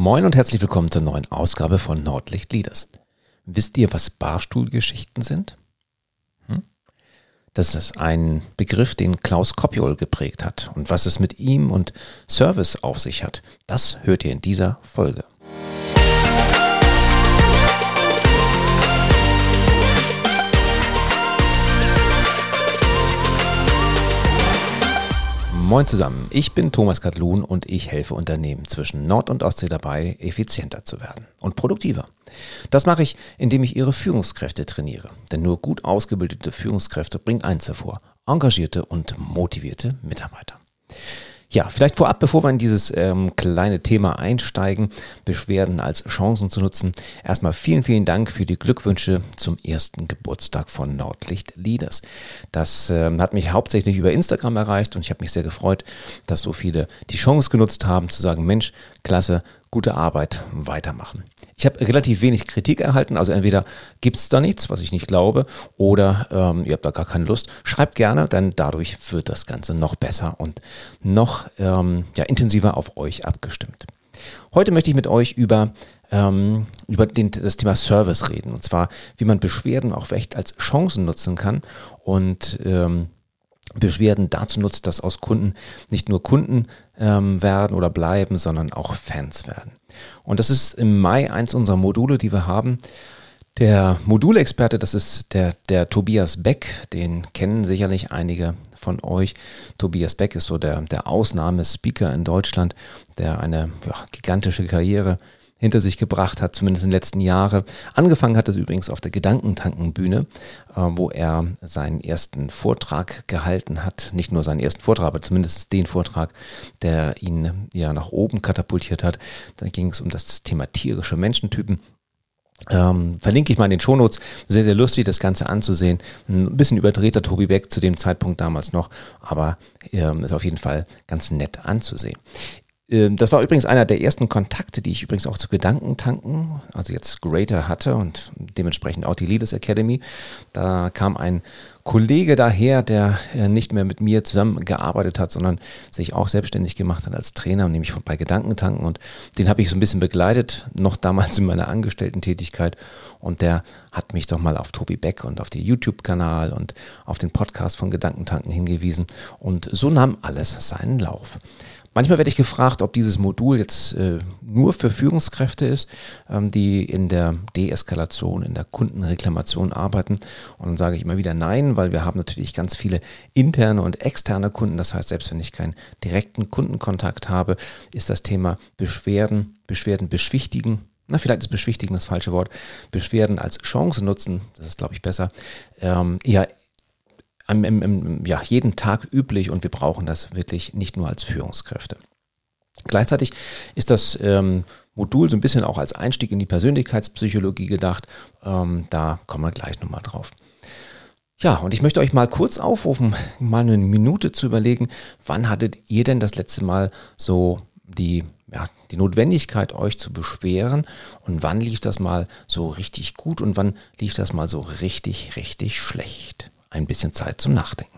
Moin und herzlich willkommen zur neuen Ausgabe von Nordlicht Leaders. Wisst ihr, was Barstuhlgeschichten sind? Hm? Das ist ein Begriff, den Klaus Koppiol geprägt hat. Und was es mit ihm und Service auf sich hat, das hört ihr in dieser Folge. Moin zusammen, ich bin Thomas Katlun und ich helfe Unternehmen zwischen Nord- und Ostsee dabei, effizienter zu werden und produktiver. Das mache ich, indem ich ihre Führungskräfte trainiere. Denn nur gut ausgebildete Führungskräfte bringen eins hervor, engagierte und motivierte Mitarbeiter. Ja, vielleicht vorab, bevor wir in dieses ähm, kleine Thema einsteigen, Beschwerden als Chancen zu nutzen. Erstmal vielen, vielen Dank für die Glückwünsche zum ersten Geburtstag von Nordlicht Leaders. Das ähm, hat mich hauptsächlich über Instagram erreicht und ich habe mich sehr gefreut, dass so viele die Chance genutzt haben zu sagen, Mensch, klasse, gute Arbeit, weitermachen. Ich habe relativ wenig Kritik erhalten, also entweder gibt es da nichts, was ich nicht glaube, oder ähm, ihr habt da gar keine Lust. Schreibt gerne, denn dadurch wird das Ganze noch besser und noch ähm, ja, intensiver auf euch abgestimmt. Heute möchte ich mit euch über, ähm, über den, das Thema Service reden, und zwar, wie man Beschwerden auch echt als Chancen nutzen kann und ähm, Beschwerden dazu nutzt, dass aus Kunden nicht nur Kunden ähm, werden oder bleiben, sondern auch Fans werden. Und das ist im Mai eins unserer Module, die wir haben. Der Modulexperte, das ist der, der Tobias Beck, den kennen sicherlich einige von euch. Tobias Beck ist so der, der Ausnahmespeaker in Deutschland, der eine ja, gigantische Karriere hinter sich gebracht hat, zumindest in den letzten Jahren. Angefangen hat es übrigens auf der Gedankentankenbühne, äh, wo er seinen ersten Vortrag gehalten hat. Nicht nur seinen ersten Vortrag, aber zumindest den Vortrag, der ihn ja nach oben katapultiert hat. Da ging es um das Thema tierische Menschentypen. Ähm, verlinke ich mal in den Shownotes. Sehr, sehr lustig, das Ganze anzusehen. Ein bisschen überdrehter Tobi Beck zu dem Zeitpunkt damals noch, aber ähm, ist auf jeden Fall ganz nett anzusehen. Ähm, das war übrigens einer der ersten Kontakte, die ich übrigens auch zu Gedankentanken, also jetzt Greater hatte und dementsprechend auch die Leaders Academy. Da kam ein Kollege daher, der äh, nicht mehr mit mir zusammengearbeitet hat, sondern sich auch selbstständig gemacht hat als Trainer, nämlich bei Gedankentanken. Und den habe ich so ein bisschen begleitet, noch damals in meiner Angestellten-Tätigkeit. Und der hat mich doch mal auf Tobi Beck und auf den YouTube-Kanal und auf den Podcast von Gedankentanken hingewiesen. Und so nahm alles seinen Lauf. Manchmal werde ich gefragt, ob dieses Modul jetzt äh, nur für Führungskräfte ist, ähm, die in der Deeskalation, in der Kundenreklamation arbeiten. Und dann sage ich immer wieder nein, weil wir haben natürlich ganz viele interne und externe Kunden. Das heißt, selbst wenn ich keinen direkten Kundenkontakt habe, ist das Thema Beschwerden, Beschwerden beschwichtigen, na, vielleicht ist beschwichtigen das falsche Wort, Beschwerden als Chance nutzen, das ist, glaube ich, besser, ähm, eher im, im, im, ja, jeden Tag üblich und wir brauchen das wirklich nicht nur als Führungskräfte. Gleichzeitig ist das ähm, Modul so ein bisschen auch als Einstieg in die Persönlichkeitspsychologie gedacht. Ähm, da kommen wir gleich nochmal drauf. Ja, und ich möchte euch mal kurz aufrufen, mal eine Minute zu überlegen, wann hattet ihr denn das letzte Mal so die, ja, die Notwendigkeit, euch zu beschweren und wann lief das mal so richtig gut und wann lief das mal so richtig, richtig schlecht? Ein bisschen Zeit zum Nachdenken.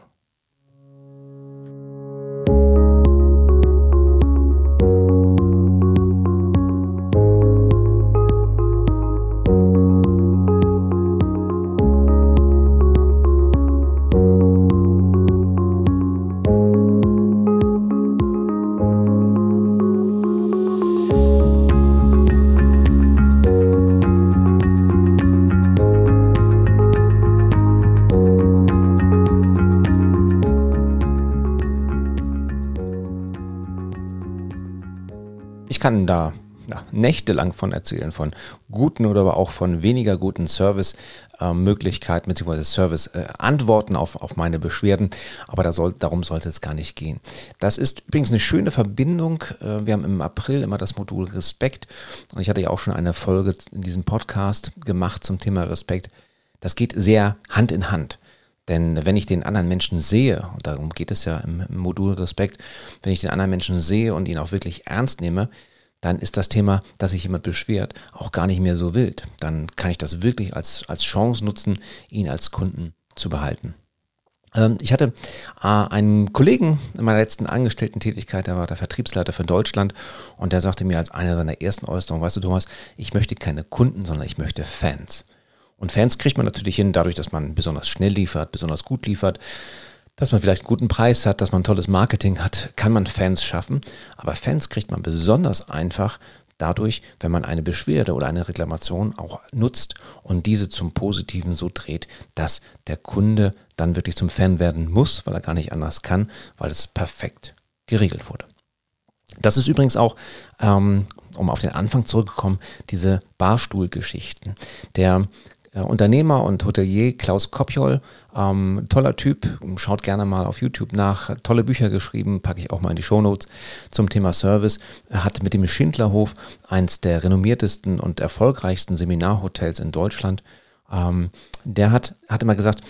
Ich kann da ja, nächtelang von erzählen, von guten oder aber auch von weniger guten Service-Möglichkeiten äh, bzw. Service-Antworten auf, auf meine Beschwerden. Aber da soll, darum sollte es gar nicht gehen. Das ist übrigens eine schöne Verbindung. Äh, wir haben im April immer das Modul Respekt und ich hatte ja auch schon eine Folge in diesem Podcast gemacht zum Thema Respekt. Das geht sehr Hand in Hand. Denn wenn ich den anderen Menschen sehe, und darum geht es ja im, Modul Respekt, wenn ich den anderen Menschen sehe und ihn auch wirklich ernst nehme, dann ist das Thema, dass sich jemand beschwert, auch gar nicht mehr so wild. Dann kann ich das wirklich als, als Chance nutzen, ihn als Kunden zu behalten. Ähm, ich hatte äh, einen Kollegen in meiner letzten Angestellten-Tätigkeit, der war der Vertriebsleiter für Deutschland und der sagte mir als eine seiner ersten Äußerungen, weißt du Thomas, ich möchte keine Kunden, sondern ich möchte Fans. Und Fans kriegt man natürlich hin, dadurch, dass man besonders schnell liefert, besonders gut liefert, dass man vielleicht einen guten Preis hat, dass man tolles Marketing hat, kann man Fans schaffen. Aber Fans kriegt man besonders einfach dadurch, wenn man eine Beschwerde oder eine Reklamation auch nutzt und diese zum Positiven so dreht, dass der Kunde dann wirklich zum Fan werden muss, weil er gar nicht anders kann, weil es perfekt geregelt wurde. Das ist übrigens auch, ähm, um auf den Anfang zurückzukommen, diese Barstuhlgeschichten. Der Unternehmer und Hotelier Klaus Kopjol, ähm, toller Typ, schaut gerne mal auf YouTube nach, tolle Bücher geschrieben, packe ich auch mal in die Shownotes zum Thema Service. Er hat mit dem Schindlerhof eins der renommiertesten und erfolgreichsten Seminarhotels in Deutschland. Ähm, der hat, hat immer gesagt,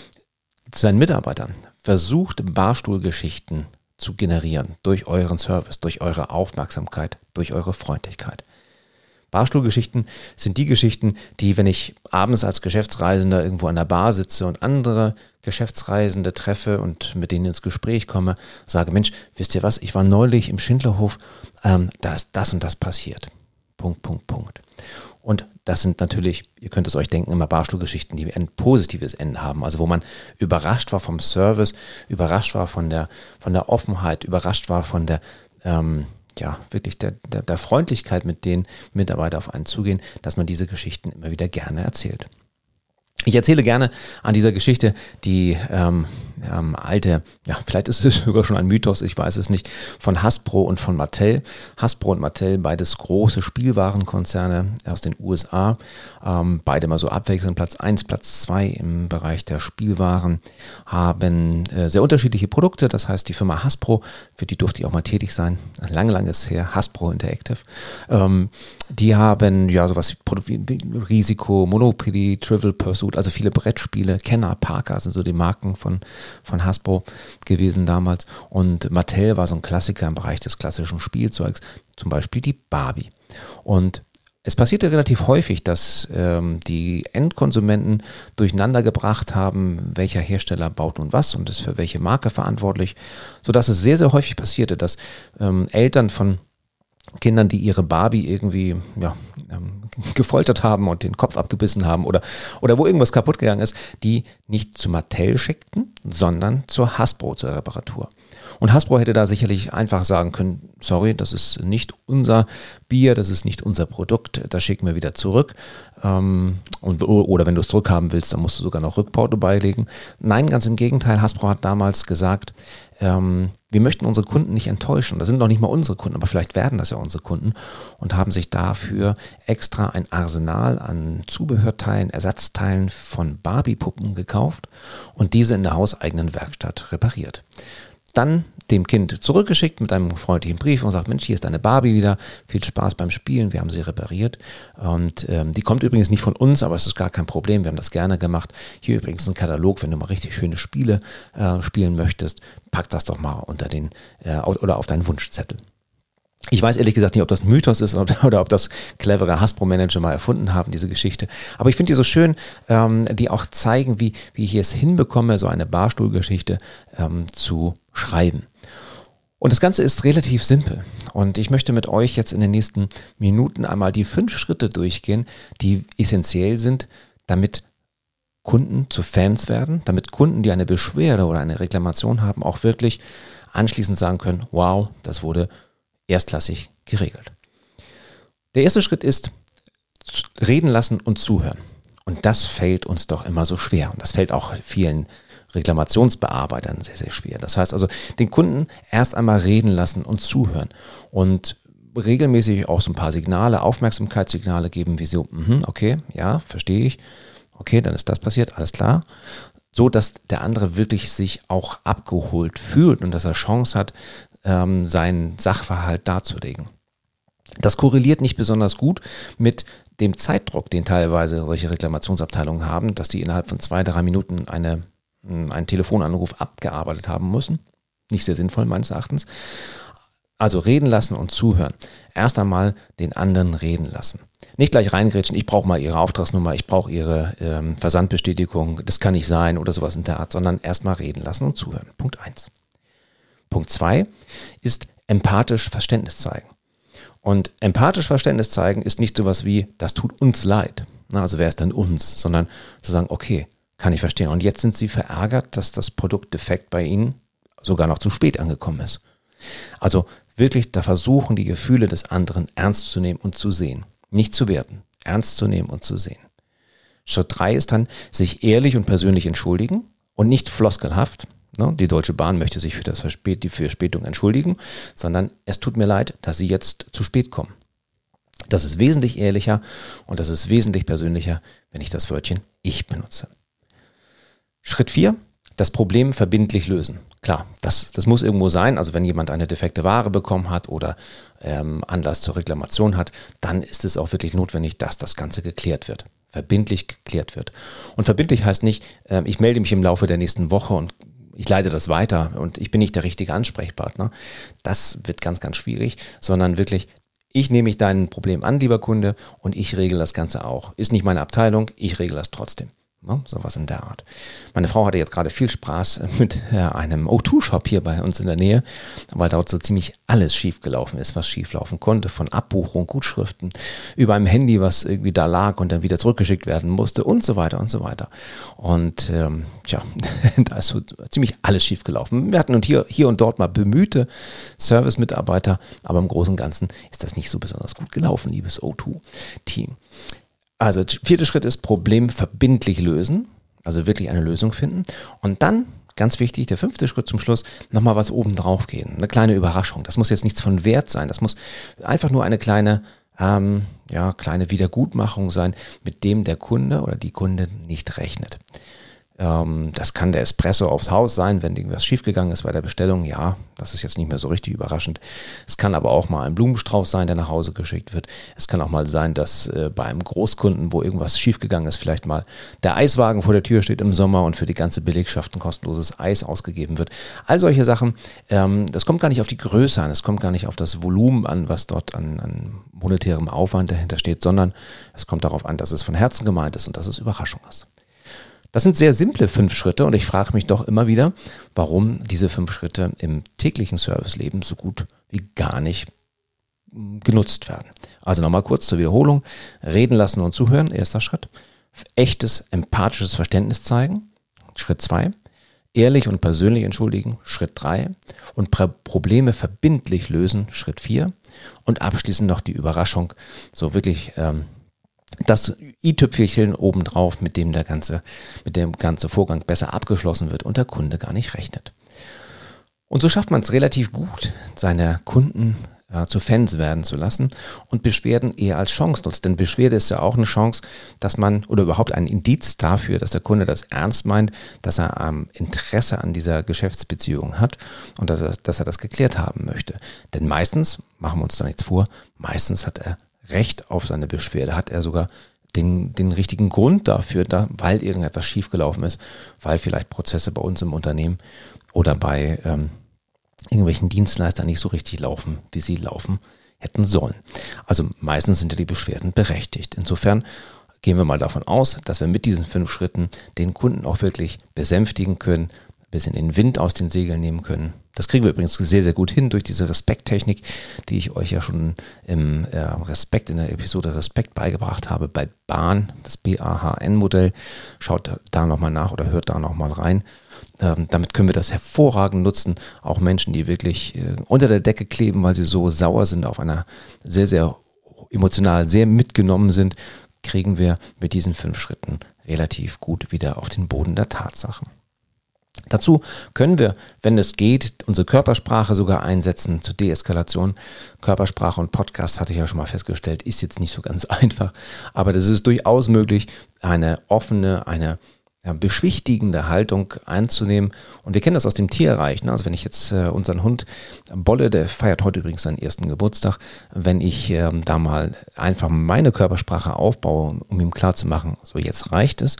zu seinen Mitarbeitern, versucht Barstuhlgeschichten zu generieren durch euren Service, durch eure Aufmerksamkeit, durch eure Freundlichkeit. Barstuhlgeschichten sind die Geschichten, die, wenn ich abends als Geschäftsreisender irgendwo an der Bar sitze und andere Geschäftsreisende treffe und mit denen ins Gespräch komme, sage, Mensch, wisst ihr was, ich war neulich im Schindlerhof, ähm, da ist das und das passiert. Punkt, Punkt, Punkt. Und das sind natürlich, ihr könnt es euch denken, immer Barstuhlgeschichten, die ein positives Ende haben. Also wo man überrascht war vom Service, überrascht war von der, von der Offenheit, überrascht war von der, ähm, ja, wirklich der, der, der Freundlichkeit, mit denen Mitarbeiter auf einen zugehen, dass man diese Geschichten immer wieder gerne erzählt. Ich erzähle gerne an dieser Geschichte die ähm, ähm, alte, ja, vielleicht ist es sogar schon ein Mythos, ich weiß es nicht, von Hasbro und von Mattel. Hasbro und Mattel, beides große Spielwarenkonzerne aus den USA, ähm, beide mal so abwechselnd, Platz 1, Platz 2 im Bereich der Spielwaren, haben äh, sehr unterschiedliche Produkte. Das heißt, die Firma Hasbro, für die durfte ich auch mal tätig sein, lange, lange ist her, Hasbro Interactive, ähm, die haben ja sowas wie Risiko, Monopoly, Trivial Pursuit, also viele Brettspiele, Kenner, Parker sind so die Marken von von Hasbro gewesen damals. Und Mattel war so ein Klassiker im Bereich des klassischen Spielzeugs, zum Beispiel die Barbie. Und es passierte relativ häufig, dass ähm, die Endkonsumenten durcheinander gebracht haben, welcher Hersteller baut nun was und ist für welche Marke verantwortlich, sodass es sehr, sehr häufig passierte, dass ähm, Eltern von Kindern, die ihre Barbie irgendwie ja, ähm, gefoltert haben und den Kopf abgebissen haben oder, oder wo irgendwas kaputt gegangen ist, die nicht zu Mattel schickten, sondern zur Hasbro zur Reparatur. Und Hasbro hätte da sicherlich einfach sagen können, sorry, das ist nicht unser Bier, das ist nicht unser Produkt, das schicken wir wieder zurück. Ähm, und, oder wenn du es zurückhaben willst, dann musst du sogar noch Rückporto beilegen. Nein, ganz im Gegenteil, Hasbro hat damals gesagt, ähm, wir möchten unsere Kunden nicht enttäuschen. Das sind noch nicht mal unsere Kunden, aber vielleicht werden das ja unsere Kunden und haben sich dafür extra ein Arsenal an Zubehörteilen, Ersatzteilen von Barbie-Puppen gekauft und diese in der hauseigenen Werkstatt repariert dann dem Kind zurückgeschickt mit einem freundlichen Brief und sagt, Mensch, hier ist deine Barbie wieder, viel Spaß beim Spielen, wir haben sie repariert. Und ähm, die kommt übrigens nicht von uns, aber es ist gar kein Problem, wir haben das gerne gemacht. Hier übrigens ein Katalog, wenn du mal richtig schöne Spiele äh, spielen möchtest, pack das doch mal unter den äh, oder auf deinen Wunschzettel. Ich weiß ehrlich gesagt nicht, ob das ein Mythos ist oder, ob das clevere Hasbro-Manager mal erfunden haben, diese Geschichte. Aber ich finde die so schön, ähm, die auch zeigen, wie, wie ich es hinbekomme, so eine Barstuhlgeschichte ähm, zu schreiben. Und das Ganze ist relativ simpel. Und ich möchte mit euch jetzt in den nächsten Minuten einmal die fünf Schritte durchgehen, die essentiell sind, damit Kunden zu Fans werden, damit Kunden, die eine Beschwerde oder eine Reklamation haben, auch wirklich anschließend sagen können, wow, das wurde erstklassig geregelt. Der erste Schritt ist reden lassen und zuhören. Und das fällt uns doch immer so schwer. Und das fällt auch vielen Reklamationsbearbeitern sehr, sehr schwer. Das heißt also, den Kunden erst einmal reden lassen und zuhören. Und regelmäßig auch so ein paar Signale, Aufmerksamkeitssignale geben, wie so, mm okay, ja, verstehe ich. Okay, dann ist das passiert, alles klar. So, dass der andere wirklich sich auch abgeholt fühlt und dass er Chance hat, ähm, seinen Sachverhalt darzulegen. Das korreliert nicht besonders gut mit dem Zeitdruck, den teilweise solche Reklamationsabteilungen haben, dass die innerhalb von zwei, drei Minuten eine, hm, einen Telefonanruf abgearbeitet haben müssen. Nicht sehr sinnvoll meines Erachtens. Also reden lassen und zuhören. Erst einmal den anderen reden lassen. Nicht gleich reingrätschen, ich brauche mal Ihre Auftragsnummer, ich brauche Ihre ähm, Versandbestätigung, das kann nicht sein oder sowas in der Art, sondern erstmal reden lassen und zuhören. Punkt eins. Punkt zwei ist empathisch Verständnis zeigen. Und empathisch Verständnis zeigen ist nicht sowas wie, das tut uns leid. Na, also wer ist denn uns? Sondern zu sagen, okay, kann ich verstehen. Und jetzt sind Sie verärgert, dass das Produkt defekt bei Ihnen sogar noch zu spät angekommen ist. Also wirklich da versuchen, die Gefühle des anderen ernst zu nehmen und zu sehen. Nicht zu werten, ernst zu nehmen und zu sehen. Schritt drei ist dann, sich ehrlich und persönlich entschuldigen und nicht floskelhaft. Ne? Die Deutsche Bahn möchte sich für das Verspät die Verspätung entschuldigen, sondern es tut mir leid, dass Sie jetzt zu spät kommen. Das ist wesentlich ehrlicher und das ist wesentlich persönlicher, wenn ich das Wörtchen ich benutze. Schritt vier: das Problem verbindlich lösen. Klar, das, das muss irgendwo sein. Also wenn jemand eine defekte Ware bekommen hat oder ähm, Anlass zur Reklamation hat, dann ist es auch wirklich notwendig, dass das Ganze geklärt wird. Verbindlich geklärt wird. Und verbindlich heißt nicht, äh, ich melde mich im Laufe der nächsten Woche und ich leite das weiter und ich bin nicht der richtige Ansprechpartner. Das wird ganz, ganz schwierig, sondern wirklich, ich nehme mich dein Problem an, lieber Kunde, und ich regle das Ganze auch. Ist nicht meine Abteilung, ich regle das trotzdem. Ne? Sowas in der Art. Meine Frau hatte jetzt gerade viel Spaß mit äh, einem O2-Shop hier bei uns in der Nähe, weil dort so ziemlich alles schiefgelaufen ist, was schieflaufen konnte. Von Abbuchung, Gutschriften, über einem Handy, was irgendwie da lag und dann wieder zurückgeschickt werden musste und so weiter und so weiter. Und ähm, ja, da ist so ziemlich alles schiefgelaufen. Wir hatten und hier, hier und dort mal bemühte Service-Mitarbeiter, aber im Großen und Ganzen ist das nicht so besonders gut gelaufen, liebes O2-Team. Also vierter Schritt ist Problem verbindlich lösen, also wirklich eine Lösung finden. Und dann, ganz wichtig, der fünfte Schritt zum Schluss, nochmal was oben drauf gehen. Eine kleine Überraschung. Das muss jetzt nichts von Wert sein. Das muss einfach nur eine kleine, ähm, ja, kleine Wiedergutmachung sein, mit dem der Kunde oder die Kunde nicht rechnet. Ähm, das kann der Espresso aufs Haus sein, wenn irgendwas schiefgegangen ist bei der Bestellung. Ja, das ist jetzt nicht mehr so richtig überraschend. Es kann aber auch mal ein Blumenstrauß sein, der nach Hause geschickt wird. Es kann auch mal sein, dass äh, bei einem Großkunden, wo irgendwas schiefgegangen ist, vielleicht mal der Eiswagen vor der Tür steht im Sommer und für die ganze Belegschaft ein kostenloses Eis ausgegeben wird. All solche Sachen, ähm, das kommt gar nicht auf die Größe an, es kommt gar nicht auf das Volumen an, was dort an, an monetärem Aufwand dahinter steht, sondern es kommt darauf an, dass es von Herzen gemeint ist und dass es Überraschung ist. Das sind sehr simple fünf Schritte und ich frage mich doch immer wieder, warum diese fünf Schritte im täglichen Serviceleben so gut wie gar nicht hm, genutzt werden. Also nochmal kurz zur Wiederholung. Reden lassen und zuhören, erster Schritt. Echtes, empathisches Verständnis zeigen, Schritt zwei. Ehrlich und persönlich entschuldigen, Schritt drei. Und Probleme verbindlich lösen, Schritt vier. Und abschließend noch die Überraschung, so wirklich ähm, das i-Tüpfelchen obendrauf, mit dem der ganze, mit dem ganze Vorgang besser abgeschlossen wird und der Kunde gar nicht rechnet. Und so schafft man es relativ gut, seine Kunden äh, zu Fans werden zu lassen und Beschwerden eher als Chance nutzt. Denn Beschwerde ist ja auch eine Chance, dass man oder überhaupt ein Indiz dafür, dass der Kunde das ernst meint, dass er ähm, Interesse an dieser Geschäftsbeziehung hat und dass er, dass er das geklärt haben möchte. Denn meistens, machen wir uns da nichts vor, meistens hat er Recht auf seine Beschwerde, hat er sogar den, den richtigen Grund dafür, da, weil irgendetwas schiefgelaufen ist, weil vielleicht Prozesse bei uns im Unternehmen oder bei ähm, irgendwelchen Dienstleistern nicht so richtig laufen, wie sie laufen hätten sollen. Also meistens sind ja die Beschwerden berechtigt. Insofern gehen wir mal davon aus, dass wir mit diesen fünf Schritten den Kunden auch wirklich besänftigen können, bisschen den Wind aus den Segeln nehmen können, das kriegen wir übrigens sehr, sehr gut hin durch diese Respekttechnik, die ich euch ja schon im äh, Respekt, in der Episode Respekt beigebracht habe bei Bahn, das BAHN-Modell. Schaut da nochmal nach oder hört da nochmal rein. Ähm, damit können wir das hervorragend nutzen. Auch Menschen, die wirklich äh, unter der Decke kleben, weil sie so sauer sind, auf einer sehr, sehr emotional sehr mitgenommen sind, kriegen wir mit diesen fünf Schritten relativ gut wieder auf den Boden der Tatsachen. Dazu können wir, wenn es geht, unsere Körpersprache sogar einsetzen zur Deeskalation. Körpersprache und Podcast, hatte ich ja schon mal festgestellt, ist jetzt nicht so ganz einfach, aber das ist durchaus möglich, eine offene, eine ja, beschwichtigende Haltung einzunehmen. Und wir kennen das aus dem Tierreich. Ne? Also wenn ich jetzt äh, unseren Hund Bolle, der feiert heute übrigens seinen ersten Geburtstag, wenn ich äh, da mal einfach meine Körpersprache aufbaue, um ihm klarzumachen, so jetzt reicht es,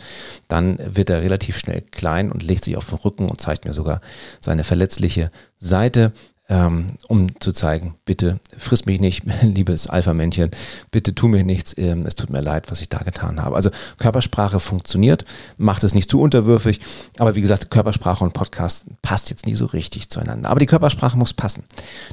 dann wird er relativ schnell klein und legt sich auf den Rücken und zeigt mir sogar seine verletzliche Seite ähm, um zu zeigen, bitte friss mich nicht, liebes Alpha-Männchen, bitte tu mir nichts, ähm, es tut mir leid, was ich da getan habe. Also Körpersprache funktioniert, macht es nicht zu unterwürfig, aber wie gesagt, Körpersprache und Podcast passt jetzt nie so richtig zueinander. Aber die Körpersprache muss passen.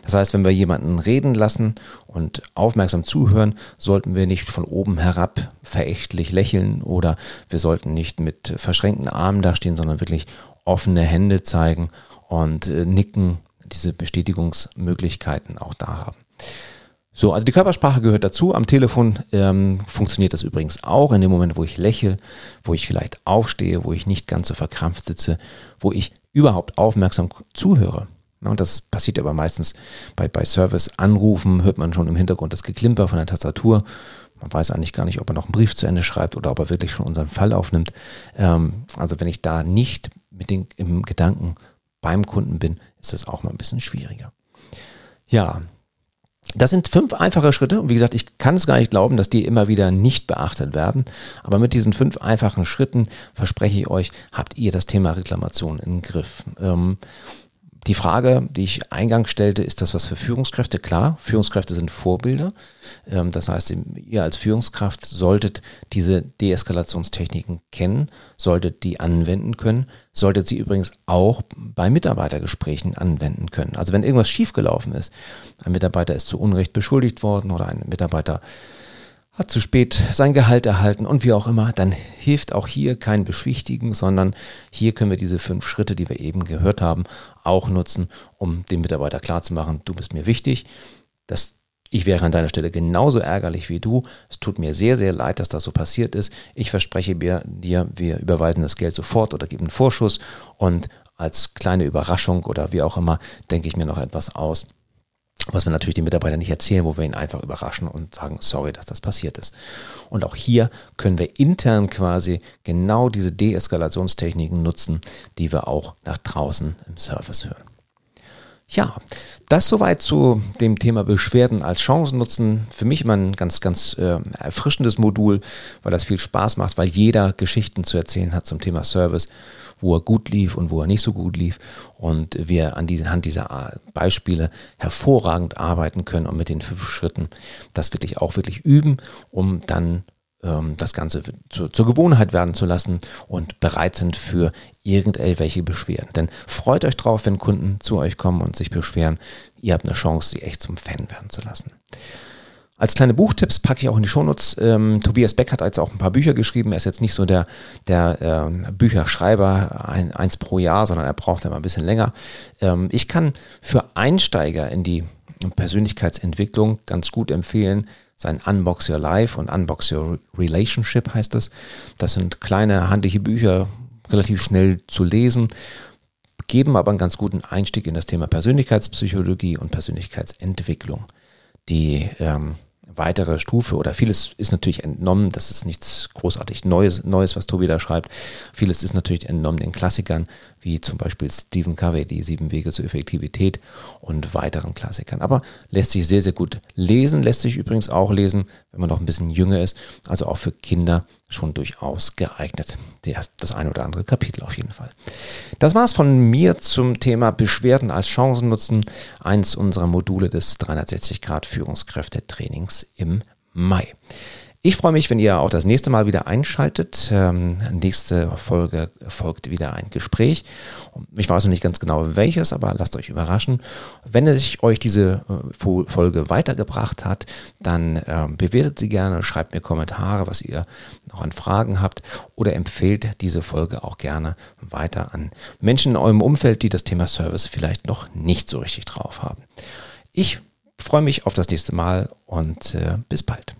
Das heißt, wenn wir jemanden reden lassen und aufmerksam zuhören, sollten wir nicht von oben herab verächtlich lächeln oder wir sollten nicht mit verschränkten Armen dastehen, sondern wirklich offene Hände zeigen und äh, nicken, diese Bestätigungsmöglichkeiten auch da haben. So, also die Körpersprache gehört dazu. Am Telefon ähm, funktioniert das übrigens auch in dem Moment, wo ich lächle, wo ich vielleicht aufstehe, wo ich nicht ganz so verkrampft sitze, wo ich überhaupt aufmerksam zuhöre. Und das passiert aber meistens bei, bei Service-Anrufen, hört man schon im Hintergrund das Geklimper von der Tastatur. Man weiß eigentlich gar nicht, ob er noch einen Brief zu Ende schreibt oder ob er wirklich schon unseren Fall aufnimmt. Ähm, also wenn ich da nicht mit den, im Gedanken beim Kunden bin, ist das auch mal ein bisschen schwieriger. Ja, das sind fünf einfache Schritte und wie gesagt, ich kann es gar nicht glauben, dass die immer wieder nicht beachtet werden. Aber mit diesen fünf einfachen Schritten verspreche ich euch, habt ihr das Thema Reklamation im Griff. Ähm, die Frage, die ich eingangs stellte, ist das was für Führungskräfte? Klar, Führungskräfte sind Vorbilder. Ähm, das heißt, ihr als Führungskraft solltet diese Deeskalationstechniken kennen, solltet die anwenden können, solltet sie übrigens auch bei Mitarbeitergesprächen anwenden können. Also wenn irgendwas schiefgelaufen ist, ein Mitarbeiter ist zu Unrecht beschuldigt worden oder ein Mitarbeiter hat zu spät sein Gehalt erhalten und wie auch immer, dann hilft auch hier kein Beschwichtigen, sondern hier können wir diese fünf Schritte, die wir eben gehört haben, auch nutzen, um dem Mitarbeiter klarzumachen, du bist mir wichtig. Das, ich wäre an deiner Stelle genauso ärgerlich wie du. Es tut mir sehr, sehr leid, dass das so passiert ist. Ich verspreche dir, wir überweisen das Geld sofort oder geben einen Vorschuss und als kleine Überraschung oder wie auch immer denke ich mir noch etwas aus was wir natürlich den Mitarbeitern nicht erzählen, wo wir ihn einfach überraschen und sagen, sorry, dass das passiert ist. Und auch hier können wir intern quasi genau diese Deeskalationstechniken nutzen, die wir auch nach draußen im Service hören. Ja, das soweit zu dem Thema Beschwerden als Chancen nutzen. Für mich immer ein ganz, ganz äh, erfrischendes Modul, weil das viel Spaß macht, weil jeder Geschichten zu erzählen hat zum Thema Service wo er gut lief und wo er nicht so gut lief. Und wir an die, Hand dieser Beispiele hervorragend arbeiten können und mit den fünf Schritten das wirklich auch wirklich üben, um dann das Ganze zu, zur Gewohnheit werden zu lassen und bereit sind für irgendwelche Beschwerden. Denn freut euch drauf, wenn Kunden zu euch kommen und sich beschweren. Ihr habt eine Chance, sie echt zum Fan werden zu lassen. Als kleine Buchtipps packe ich auch in die Shownotes. Ähm, Tobias Beck hat jetzt auch ein paar Bücher geschrieben. Er ist jetzt nicht so der, der äh, Bücherschreiber, ein, eins pro Jahr, sondern er braucht immer ein bisschen länger. Ähm, ich kann für Einsteiger in die Persönlichkeitsentwicklung ganz gut empfehlen, sein Unbox Your Life und Unbox Your Relationship heißt es. Das sind kleine handliche Bücher, relativ schnell zu lesen, geben aber einen ganz guten Einstieg in das Thema Persönlichkeitspsychologie und Persönlichkeitsentwicklung. Die ähm, weitere Stufe oder vieles ist natürlich entnommen, das ist nichts großartig Neues, Neues, was Tobi da schreibt. Vieles ist natürlich entnommen den Klassikern, wie zum Beispiel Stephen Covey, die sieben Wege zur Effektivität und weiteren Klassikern. Aber lässt sich sehr, sehr gut lesen, lässt sich übrigens auch lesen, wenn man noch ein bisschen jünger ist, also auch für Kinder schon durchaus geeignet. Das eine oder andere Kapitel auf jeden Fall. Das war's von mir zum Thema Beschwerden als Chancen nutzen. Eins unserer Module des 360 Grad Führungskräftetrainings im Mai. Ich freue mich, wenn ihr auch das nächste Mal wieder einschaltet. Ähm, nächste Folge folgt wieder ein Gespräch. Ich weiß noch nicht ganz genau welches, aber lasst euch überraschen. Wenn es euch diese äh, Folge weitergebracht hat, dann äh, bewertet sie gerne, schreibt mir Kommentare, was ihr noch an Fragen habt oder empfehlt diese Folge auch gerne weiter an Menschen in eurem Umfeld, die das Thema Service vielleicht noch nicht so richtig drauf haben. Ich freue mich auf das nächste Mal und äh, bis bald.